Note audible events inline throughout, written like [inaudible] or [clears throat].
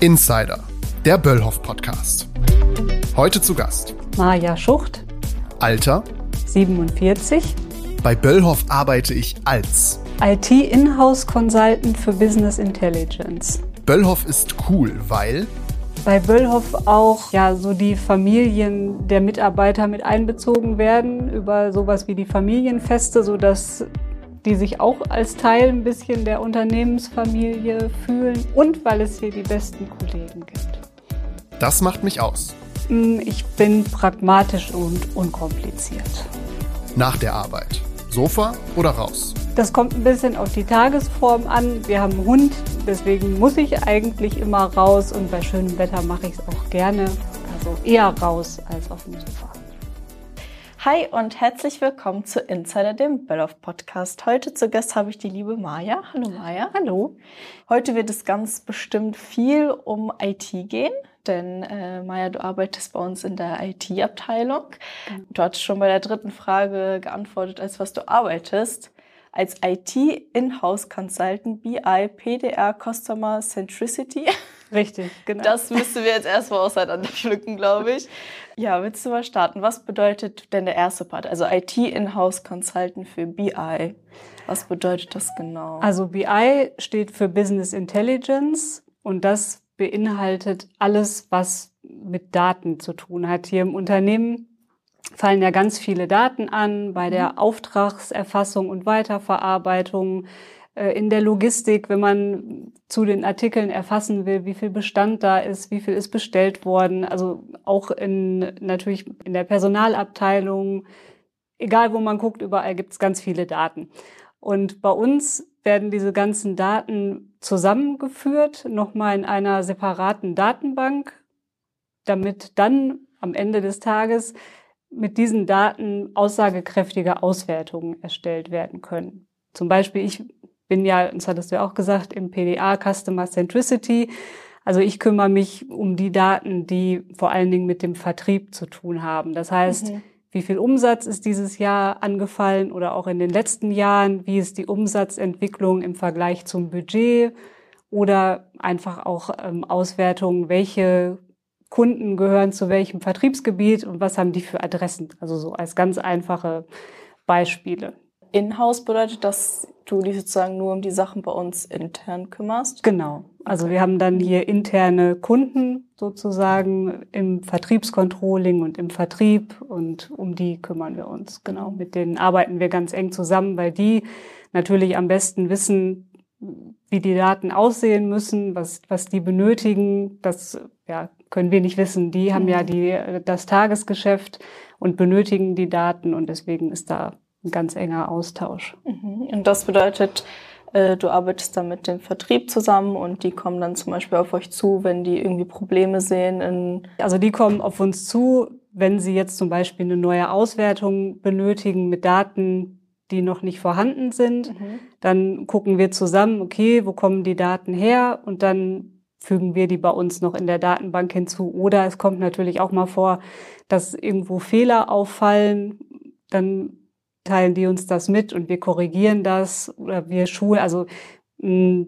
Insider, der Böllhoff Podcast. Heute zu Gast. Maja Schucht, Alter. 47, bei Böllhoff arbeite ich als IT Inhouse Consultant für Business Intelligence. Böllhoff ist cool, weil? Bei Böllhoff auch ja so die Familien der Mitarbeiter mit einbezogen werden über sowas wie die Familienfeste, so dass die sich auch als Teil ein bisschen der Unternehmensfamilie fühlen und weil es hier die besten Kollegen gibt. das macht mich aus. Hm, Ich bin pragmatisch und unkompliziert. Nach der Arbeit. Sofa oder raus? Das kommt ein bisschen auf die Tagesform an. Wir haben einen Hund, deswegen muss ich eigentlich immer raus und bei schönem Wetter mache ich es auch gerne. Also eher raus als auf dem Sofa. Hi und herzlich willkommen zu Insider, dem Böllhoff Podcast. Heute zu Gast habe ich die liebe Maja. Hallo Maja. Hallo. Heute wird es ganz bestimmt viel um IT gehen, denn äh, Maja, du arbeitest bei uns in der IT-Abteilung. Du hattest schon bei der dritten Frage geantwortet, als was du arbeitest. Als IT-Inhouse Consultant BI PDR Customer Centricity. Richtig, genau. Das müssen wir jetzt erstmal auseinanderpflücken, glaube ich. Ja, willst du mal starten? Was bedeutet denn der erste Part? Also IT Inhouse Consultant für BI. Was bedeutet das genau? Also BI steht für Business Intelligence und das beinhaltet alles, was mit Daten zu tun hat. Hier im Unternehmen fallen ja ganz viele Daten an bei der Auftragserfassung und Weiterverarbeitung, in der Logistik, wenn man zu den Artikeln erfassen will, wie viel Bestand da ist, wie viel ist bestellt worden, also auch in natürlich in der Personalabteilung, egal wo man guckt, überall gibt es ganz viele Daten. Und bei uns werden diese ganzen Daten zusammengeführt, nochmal in einer separaten Datenbank, damit dann am Ende des Tages mit diesen Daten aussagekräftige Auswertungen erstellt werden können. Zum Beispiel, ich bin ja, das hattest du ja auch gesagt, im PDA Customer Centricity. Also ich kümmere mich um die Daten, die vor allen Dingen mit dem Vertrieb zu tun haben. Das heißt, Mhm. wie viel Umsatz ist dieses Jahr angefallen oder auch in den letzten Jahren? Wie ist die Umsatzentwicklung im Vergleich zum Budget? Oder einfach auch ähm, Auswertungen, welche Kunden gehören zu welchem Vertriebsgebiet und was haben die für Adressen? Also so als ganz einfache Beispiele. Inhouse bedeutet, dass du dich sozusagen nur um die Sachen bei uns intern kümmerst. Genau. Also wir haben dann hier interne Kunden sozusagen im Vertriebscontrolling und im Vertrieb und um die kümmern wir uns. Genau. Mit denen arbeiten wir ganz eng zusammen, weil die natürlich am besten wissen, wie die Daten aussehen müssen, was, was die benötigen. Das ja, können wir nicht wissen. Die haben ja die, das Tagesgeschäft und benötigen die Daten und deswegen ist da ein ganz enger Austausch. Mhm. Und das bedeutet, äh, du arbeitest dann mit dem Vertrieb zusammen und die kommen dann zum Beispiel auf euch zu, wenn die irgendwie Probleme sehen Also die kommen auf uns zu, wenn sie jetzt zum Beispiel eine neue Auswertung benötigen mit Daten, die noch nicht vorhanden sind. Dann gucken wir zusammen, okay, wo kommen die Daten her? Und dann fügen wir die bei uns noch in der Datenbank hinzu. Oder es kommt natürlich auch mal vor, dass irgendwo Fehler auffallen. Dann teilen die uns das mit und wir korrigieren das oder wir schulen. Also mh,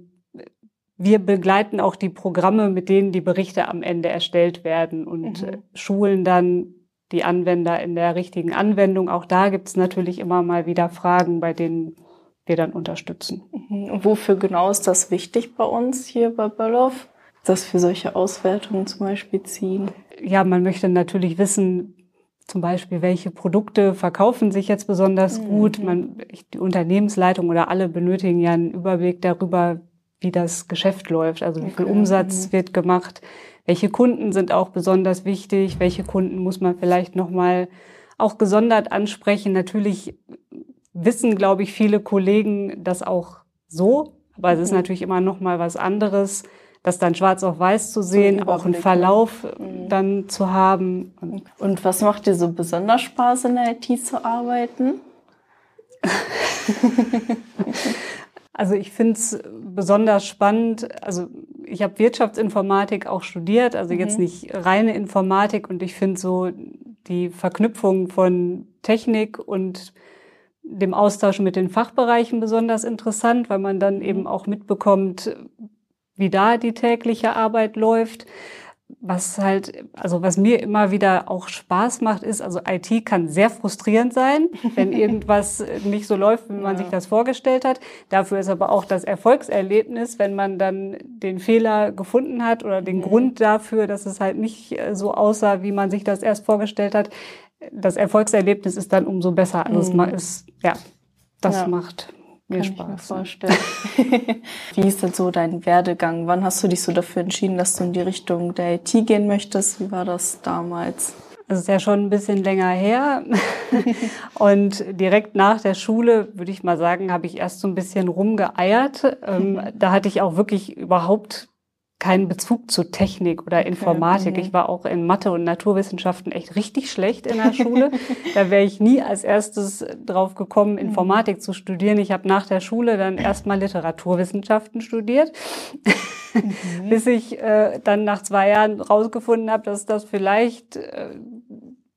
wir begleiten auch die Programme, mit denen die Berichte am Ende erstellt werden und Mhm. äh, schulen dann die Anwender in der richtigen Anwendung. Auch da gibt es natürlich immer mal wieder Fragen, bei denen wir dann unterstützen. Mhm. Und wofür genau ist das wichtig bei uns hier bei Böllhoff? Dass wir solche Auswertungen zum Beispiel ziehen. Ja, man möchte natürlich wissen, zum Beispiel, welche Produkte verkaufen sich jetzt besonders gut. Man, die Unternehmensleitung oder alle benötigen ja einen Überblick darüber, wie das Geschäft läuft. Also wie viel. Umsatz wird gemacht, welche Kunden sind auch besonders wichtig, welche Kunden muss man vielleicht nochmal auch gesondert ansprechen. Natürlich wissen, glaube ich, viele Kollegen das auch so, aber es ist natürlich immer nochmal was anderes, das dann schwarz auf weiß zu sehen, auch einen ne? Verlauf dann zu haben. Und Und was macht dir so besonders Spaß in der IT zu arbeiten? [laughs] Also ich finde es besonders spannend. Also ich habe Wirtschaftsinformatik auch studiert, also jetzt nicht reine Informatik und ich finde so die Verknüpfung von Technik und dem Austausch mit den Fachbereichen besonders interessant, weil man dann eben auch mitbekommt, wie da die tägliche Arbeit läuft was halt, also was mir immer wieder auch Spaß macht, ist, also IT kann sehr frustrierend sein, wenn [laughs] irgendwas nicht so läuft, wie man ja. sich das vorgestellt hat. Dafür ist aber auch das Erfolgserlebnis, wenn man dann den Fehler gefunden hat oder den mhm. Grund dafür, dass es halt nicht so aussah, wie man sich das erst vorgestellt hat. Das Erfolgserlebnis ist dann umso besser. Also mhm. es ist, ja, das ja. macht mir Kann Spaß. Ich mir vorstellen. [laughs] Wie ist denn so dein Werdegang? Wann hast du dich so dafür entschieden, dass du in die Richtung der IT gehen möchtest? Wie war das damals? Das ist ja schon ein bisschen länger her. [laughs] Und direkt nach der Schule, würde ich mal sagen, habe ich erst so ein bisschen rumgeeiert. Ähm, [laughs] da hatte ich auch wirklich überhaupt keinen Bezug zu Technik oder Informatik. Okay. Ich war auch in Mathe und Naturwissenschaften echt richtig schlecht in der Schule. [laughs] da wäre ich nie als erstes drauf gekommen, mhm. Informatik zu studieren. Ich habe nach der Schule dann [clears throat] erstmal Literaturwissenschaften studiert, mhm. bis ich äh, dann nach zwei Jahren rausgefunden habe, dass das vielleicht äh,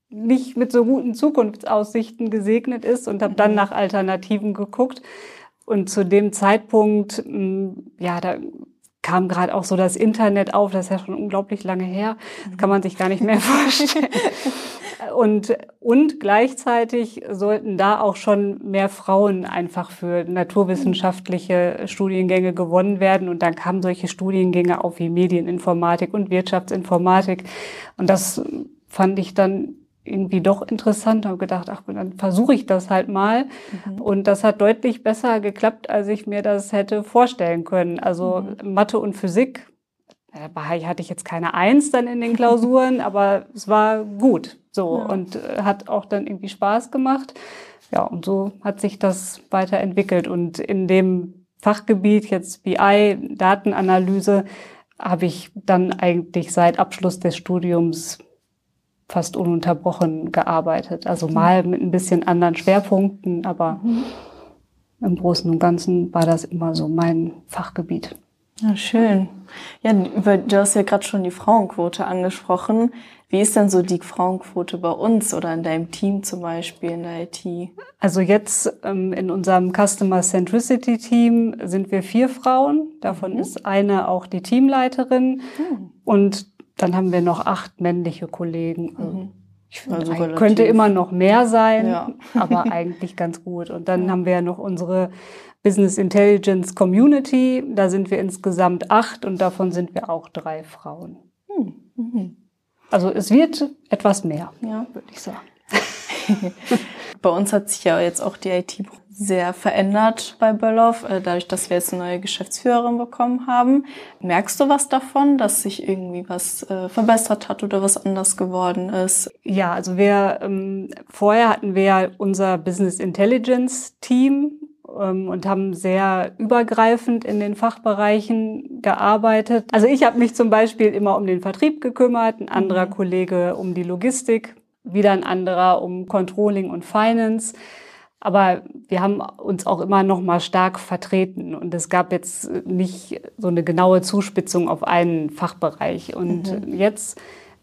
nicht mit so guten Zukunftsaussichten gesegnet ist und habe dann mhm. nach Alternativen geguckt. Und zu dem Zeitpunkt, mh, ja, da kam gerade auch so das Internet auf, das ist ja schon unglaublich lange her, das kann man sich gar nicht mehr [laughs] vorstellen. Und, und gleichzeitig sollten da auch schon mehr Frauen einfach für naturwissenschaftliche Studiengänge gewonnen werden. Und dann kamen solche Studiengänge auf wie Medieninformatik und Wirtschaftsinformatik. Und das fand ich dann irgendwie doch interessant, habe gedacht, ach, dann versuche ich das halt mal. Mhm. Und das hat deutlich besser geklappt, als ich mir das hätte vorstellen können. Also mhm. Mathe und Physik, dabei hatte ich jetzt keine Eins dann in den Klausuren, [laughs] aber es war gut so ja. und äh, hat auch dann irgendwie Spaß gemacht. Ja, und so hat sich das weiterentwickelt. Und in dem Fachgebiet jetzt BI, Datenanalyse, habe ich dann eigentlich seit Abschluss des Studiums fast ununterbrochen gearbeitet. Also mal mit ein bisschen anderen Schwerpunkten, aber mhm. im Großen und Ganzen war das immer so mein Fachgebiet. Ja, schön. Ja, du hast ja gerade schon die Frauenquote angesprochen. Wie ist denn so die Frauenquote bei uns oder in deinem Team zum Beispiel in der IT? Also jetzt ähm, in unserem Customer Centricity Team sind wir vier Frauen. Davon mhm. ist eine auch die Teamleiterin. Mhm. Und dann haben wir noch acht männliche Kollegen. Mhm. Ich finde, also könnte immer noch mehr sein, ja. [laughs] aber eigentlich ganz gut. Und dann ja. haben wir ja noch unsere Business Intelligence Community. Da sind wir insgesamt acht und davon sind wir auch drei Frauen. Mhm. mhm. Also es wird etwas mehr, ja. würde ich sagen. [laughs] Bei uns hat sich ja jetzt auch die IT sehr verändert bei Böllhoff, äh, dadurch, dass wir jetzt eine neue Geschäftsführerin bekommen haben. Merkst du was davon, dass sich irgendwie was äh, verbessert hat oder was anders geworden ist? Ja, also wir ähm, vorher hatten wir unser Business Intelligence Team ähm, und haben sehr übergreifend in den Fachbereichen gearbeitet. Also ich habe mich zum Beispiel immer um den Vertrieb gekümmert, ein anderer mhm. Kollege um die Logistik, wieder ein anderer um Controlling und Finance. Aber wir haben uns auch immer noch mal stark vertreten und es gab jetzt nicht so eine genaue Zuspitzung auf einen Fachbereich. Und mhm. jetzt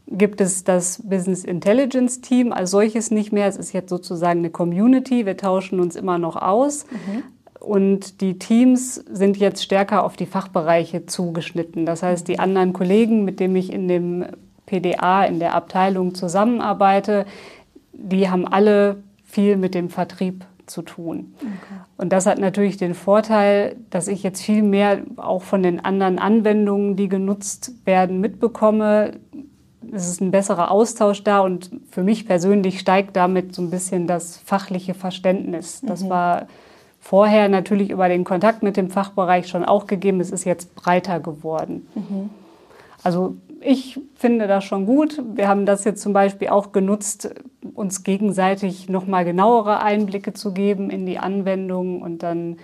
gibt es das Business Intelligence Team als solches nicht mehr. Es ist jetzt sozusagen eine Community. Wir tauschen uns immer noch aus. Mhm. Und die Teams sind jetzt stärker auf die Fachbereiche zugeschnitten. Das heißt, die anderen Kollegen, mit denen ich in dem PDA, in der Abteilung zusammenarbeite, die haben alle viel mit dem Vertrieb zu tun. Okay. Und das hat natürlich den Vorteil, dass ich jetzt viel mehr auch von den anderen Anwendungen, die genutzt werden, mitbekomme. Es ist ein besserer Austausch da und für mich persönlich steigt damit so ein bisschen das fachliche Verständnis. Das mhm. war vorher natürlich über den Kontakt mit dem Fachbereich schon auch gegeben. Es ist jetzt breiter geworden. Mhm. Also ich finde das schon gut. Wir haben das jetzt zum Beispiel auch genutzt, uns gegenseitig nochmal genauere Einblicke zu geben in die Anwendung. Und dann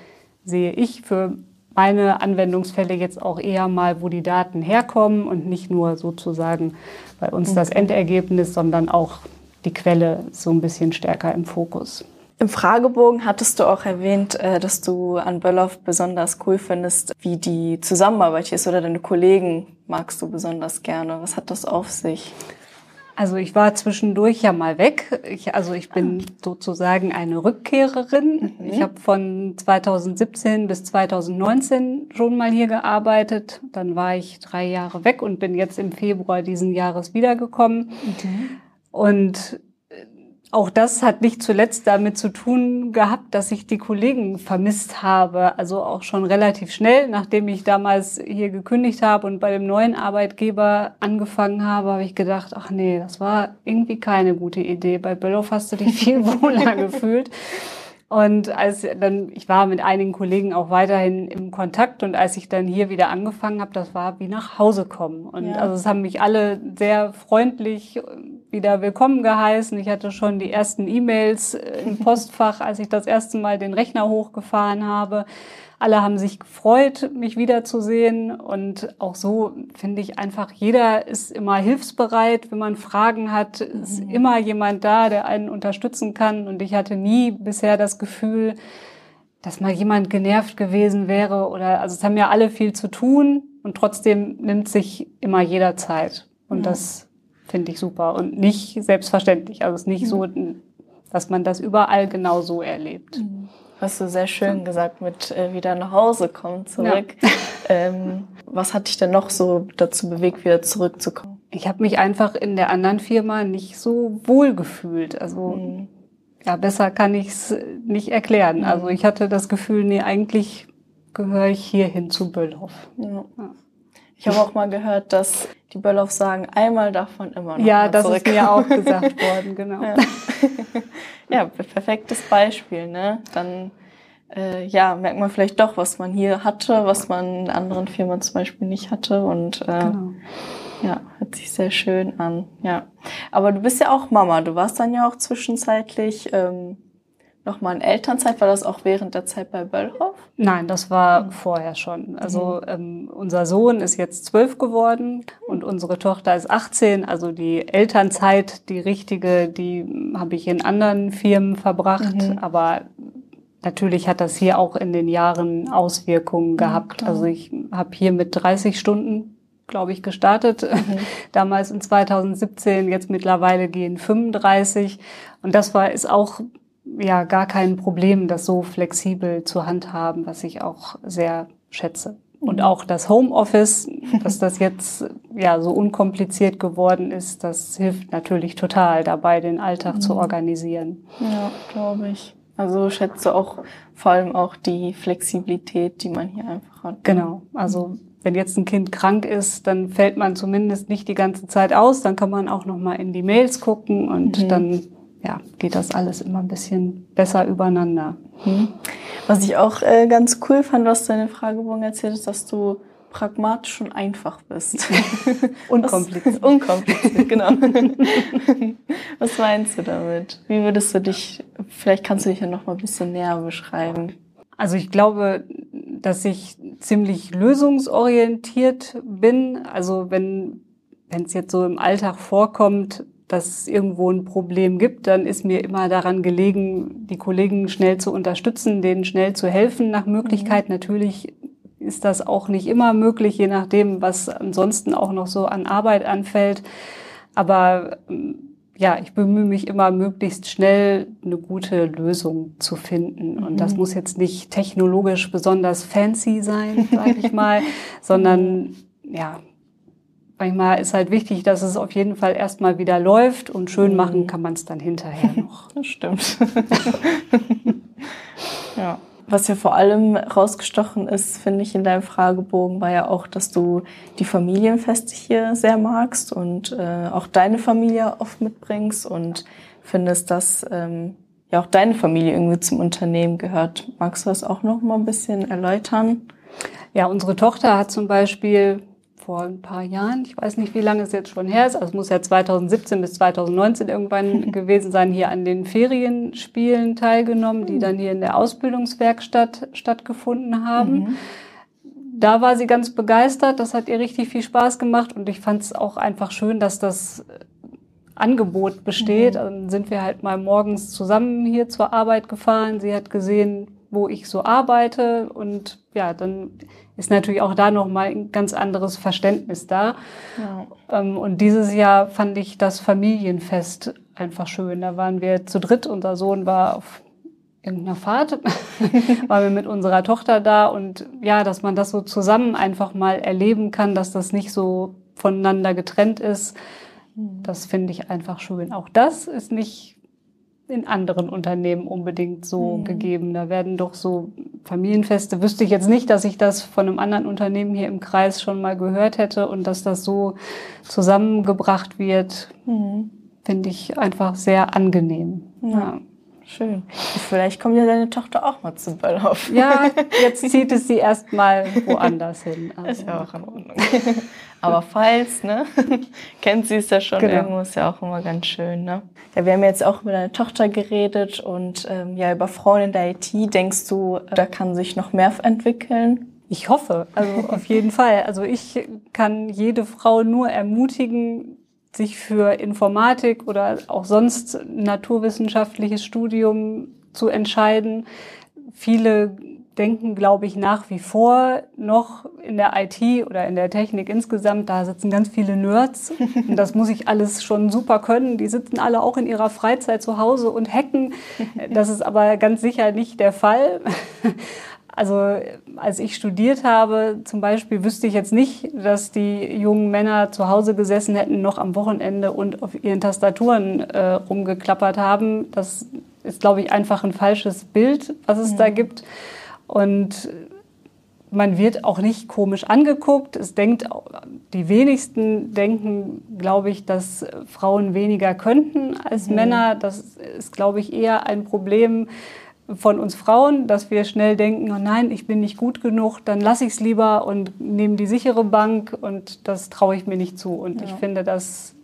sehe ich für meine Anwendungsfälle jetzt auch eher mal, wo die Daten herkommen und nicht nur sozusagen bei uns okay. das Endergebnis, sondern auch die Quelle so ein bisschen stärker im Fokus. Im Fragebogen hattest du auch erwähnt, äh, dass du an Böllhoff besonders cool findest, wie die Zusammenarbeit ist oder deine Kollegen magst du besonders gerne. Was hat das auf sich? Also ich war zwischendurch ja mal weg. Ich, also ich bin ah. sozusagen eine Rückkehrerin. Mhm. Ich habe von 2017 bis 2019 schon mal hier gearbeitet. Dann war ich drei Jahre weg und bin jetzt im Februar diesen Jahres wiedergekommen. Mhm. Und auch das hat nicht zuletzt damit zu tun gehabt, dass ich die Kollegen vermisst habe. Also auch schon relativ schnell, nachdem ich damals hier gekündigt habe und bei dem neuen Arbeitgeber angefangen habe, habe ich gedacht, ach nee, das war irgendwie keine gute Idee. Bei Böllhoff hast du dich viel [laughs] wohler gefühlt. Und als dann, ich war mit einigen Kollegen auch weiterhin im Kontakt und als ich dann hier wieder angefangen habe, das war wie nach Hause kommen. Und ja. also es haben mich alle sehr freundlich wieder willkommen geheißen. Ich hatte schon die ersten E-Mails im [laughs] Postfach, als ich das erste Mal den Rechner hochgefahren habe. Alle haben sich gefreut, mich wiederzusehen. Und auch so finde ich einfach, jeder ist immer hilfsbereit. Wenn man Fragen hat, ist mhm. immer jemand da, der einen unterstützen kann. Und ich hatte nie bisher das Gefühl, dass mal jemand genervt gewesen wäre oder, also es haben ja alle viel zu tun und trotzdem nimmt sich immer jeder Zeit. Und ja. das finde ich super und nicht selbstverständlich. Also es ist nicht mhm. so, dass man das überall genau so erlebt. Mhm. Hast du sehr schön gesagt mit äh, wieder nach Hause kommen zurück. Ja. [laughs] Ähm, was hat dich denn noch so dazu bewegt, wieder zurückzukommen? Ich habe mich einfach in der anderen Firma nicht so wohl gefühlt. Also mhm. ja, besser kann ich es nicht erklären. Mhm. Also ich hatte das Gefühl, nee, eigentlich gehöre ich hierhin zu Böllhoff. Ja. Ja. Ich habe auch mal gehört, dass die Böllhoff sagen, einmal davon immer noch Ja, das zurück. ist mir auch gesagt worden, genau. Ja. [laughs] ja, perfektes Beispiel, ne? Dann äh, ja, merkt man vielleicht doch, was man hier hatte, was man in anderen Firmen zum Beispiel nicht hatte und äh, genau. ja, hört sich sehr schön an. Ja, aber du bist ja auch Mama. Du warst dann ja auch zwischenzeitlich ähm, nochmal in Elternzeit? War das auch während der Zeit bei Böllhoff? Nein, das war mhm. vorher schon. Also mhm. ähm, unser Sohn ist jetzt zwölf geworden und unsere Tochter ist 18. Also die Elternzeit, die richtige, die habe ich in anderen Firmen verbracht. Mhm. Aber natürlich hat das hier auch in den Jahren Auswirkungen gehabt. also ich habe hier mit 30 Stunden glaube ich, gestartet. Mhm. [laughs] Damals in 2017, jetzt mittlerweile gehen 35. Und das war, ist auch ja gar kein Problem, das so flexibel zu handhaben, was ich auch sehr schätze. Und mhm. auch das Homeoffice, dass das jetzt ja so unkompliziert geworden ist, das hilft natürlich total dabei, den Alltag mhm. zu organisieren. Ja, glaube ich. Also schätze auch vor allem auch die Flexibilität, die man hier einfach hat. Genau. Also wenn jetzt ein Kind krank ist, dann fällt man zumindest nicht die ganze Zeit aus. Dann kann man auch noch mal in die Mails gucken und mhm. dann ja, geht das alles immer ein bisschen besser übereinander. Mhm. Was ich auch äh, ganz cool fand, was du in den Fragebogen erzählt hast, dass du pragmatisch und einfach bist. [laughs] unkompliziert. [laughs] Was, unkompliziert, genau. [laughs] was meinst du damit? Wie würdest du dich, vielleicht kannst du dich ja noch mal ein bisschen näher beschreiben. Also ich glaube, dass ich ziemlich lösungsorientiert bin. Also wenn wenn es jetzt so im Alltag vorkommt, dass es irgendwo ein Problem gibt, dann ist mir immer daran gelegen, die Kollegen schnell zu unterstützen, denen schnell zu helfen nach Möglichkeit. Mhm. Natürlich ist das auch nicht immer möglich, je nachdem, was ansonsten auch noch so an Arbeit anfällt. Aber ähm, ja, ich bemühe mich immer möglichst schnell eine gute Lösung zu finden. Und das mhm. muss jetzt nicht technologisch besonders fancy sein, sage ich mal, [laughs] sondern ja, manchmal ist halt wichtig, dass es auf jeden Fall erstmal wieder läuft und schön mhm. machen kann man es dann hinterher [laughs] noch. Das stimmt. [laughs] ja. Was ja vor allem rausgestochen ist, finde ich, in deinem Fragebogen, war ja auch, dass du die Familienfeste hier sehr magst und äh, auch deine Familie oft mitbringst und findest, dass ähm, ja auch deine Familie irgendwie zum Unternehmen gehört. Magst du das auch noch mal ein bisschen erläutern? Ja, unsere Tochter hat zum Beispiel vor ein paar Jahren, ich weiß nicht, wie lange es jetzt schon her ist, also es muss ja 2017 bis 2019 irgendwann [laughs] gewesen sein, hier an den Ferienspielen teilgenommen, die hm. dann hier in der Ausbildungswerkstatt stattgefunden haben. Mhm. Da war sie ganz begeistert, das hat ihr richtig viel Spaß gemacht und ich fand es auch einfach schön, dass das Angebot besteht. Mhm. Dann sind wir halt mal morgens zusammen hier zur Arbeit gefahren. Sie hat gesehen, wo ich so arbeite. Und ja, dann ist natürlich auch da nochmal ein ganz anderes Verständnis da. Ja. Ähm, und dieses Jahr fand ich das Familienfest einfach schön. Da waren wir zu dritt. Unser Sohn war auf irgendeiner Fahrt, [laughs] waren wir mit unserer Tochter da. Und ja, dass man das so zusammen einfach mal erleben kann, dass das nicht so voneinander getrennt ist. Das finde ich einfach schön. Auch das ist nicht in anderen Unternehmen unbedingt so mhm. gegeben. Da werden doch so Familienfeste, wüsste ich jetzt nicht, dass ich das von einem anderen Unternehmen hier im Kreis schon mal gehört hätte und dass das so zusammengebracht wird, mhm. finde ich einfach sehr angenehm. Ja. ja. Schön. Vielleicht kommt ja deine Tochter auch mal zum Ballhof. Ja, [laughs] jetzt zieht es sie erstmal woanders hin. Also, ist ja auch in Ordnung. [laughs] Aber falls, ne, [laughs] kennt sie es ja schon genau. irgendwo, ist ja auch immer ganz schön, ne? Ja, wir haben jetzt auch über deine Tochter geredet und ähm, ja, über Frauen in der IT. Denkst du, da kann sich noch mehr entwickeln? Ich hoffe, also auf jeden Fall. Also ich kann jede Frau nur ermutigen, sich für Informatik oder auch sonst naturwissenschaftliches Studium zu entscheiden. Viele denken, glaube ich, nach wie vor noch in der IT oder in der Technik insgesamt, da sitzen ganz viele Nerds [laughs] und das muss ich alles schon super können. Die sitzen alle auch in ihrer Freizeit zu Hause und hacken. [laughs] Das ist aber ganz sicher nicht der Fall. [laughs] Also als ich studiert habe, zum Beispiel, wüsste ich jetzt nicht, dass die jungen Männer zu Hause gesessen hätten, noch am Wochenende und auf ihren Tastaturen äh, rumgeklappert haben. Das ist, glaube ich, einfach ein falsches Bild, was es mhm. da gibt. Und man wird auch nicht komisch angeguckt. Es denkt, die wenigsten denken, glaube ich, dass Frauen weniger könnten als mhm. Männer. Das ist, glaube ich, eher ein Problem von uns Frauen, dass wir schnell denken, oh nein, ich bin nicht gut genug, dann lasse ich es lieber und nehme die sichere Bank und das traue ich mir nicht zu. Und ja. ich finde das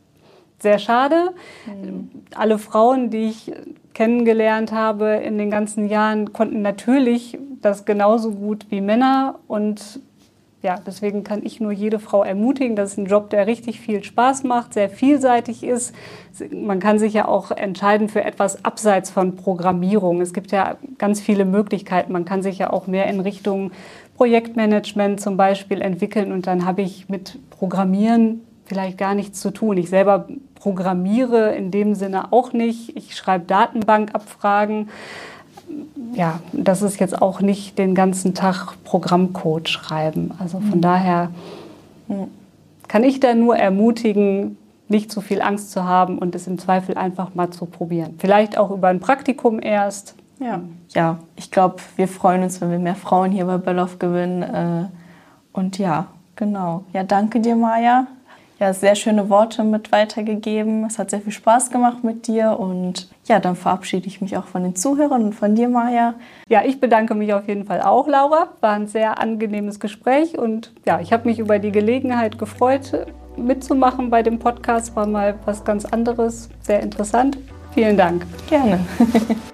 sehr schade. Mhm. Alle Frauen, die ich kennengelernt habe in den ganzen Jahren, konnten natürlich das genauso gut wie Männer und ja, deswegen kann ich nur jede Frau ermutigen, das ist ein Job, der richtig viel Spaß macht, sehr vielseitig ist. Man kann sich ja auch entscheiden für etwas abseits von Programmierung. Es gibt ja ganz viele Möglichkeiten. Man kann sich ja auch mehr in Richtung Projektmanagement zum Beispiel entwickeln und dann habe ich mit Programmieren vielleicht gar nichts zu tun. Ich selber programmiere in dem Sinne auch nicht. Ich schreibe Datenbankabfragen ja, das ist jetzt auch nicht den ganzen Tag Programmcode schreiben. Also von mhm. daher kann ich da nur ermutigen, nicht zu viel Angst zu haben und es im Zweifel einfach mal zu probieren. Vielleicht auch über ein Praktikum erst. Ja, ja ich glaube, wir freuen uns, wenn wir mehr Frauen hier bei Belloff gewinnen. Äh, und ja, genau. Ja, danke dir, Maja ja, sehr schöne Worte mit weitergegeben. Es hat sehr viel Spaß gemacht mit dir und ja, dann verabschiede ich mich auch von den Zuhörern und von dir, Maja. Ja, ich bedanke mich auf jeden Fall auch, Laura. War ein sehr angenehmes Gespräch und ja, ich habe mich über die Gelegenheit gefreut, mitzumachen bei dem Podcast. War mal was ganz anderes, sehr interessant. Vielen Dank. Gerne. [laughs]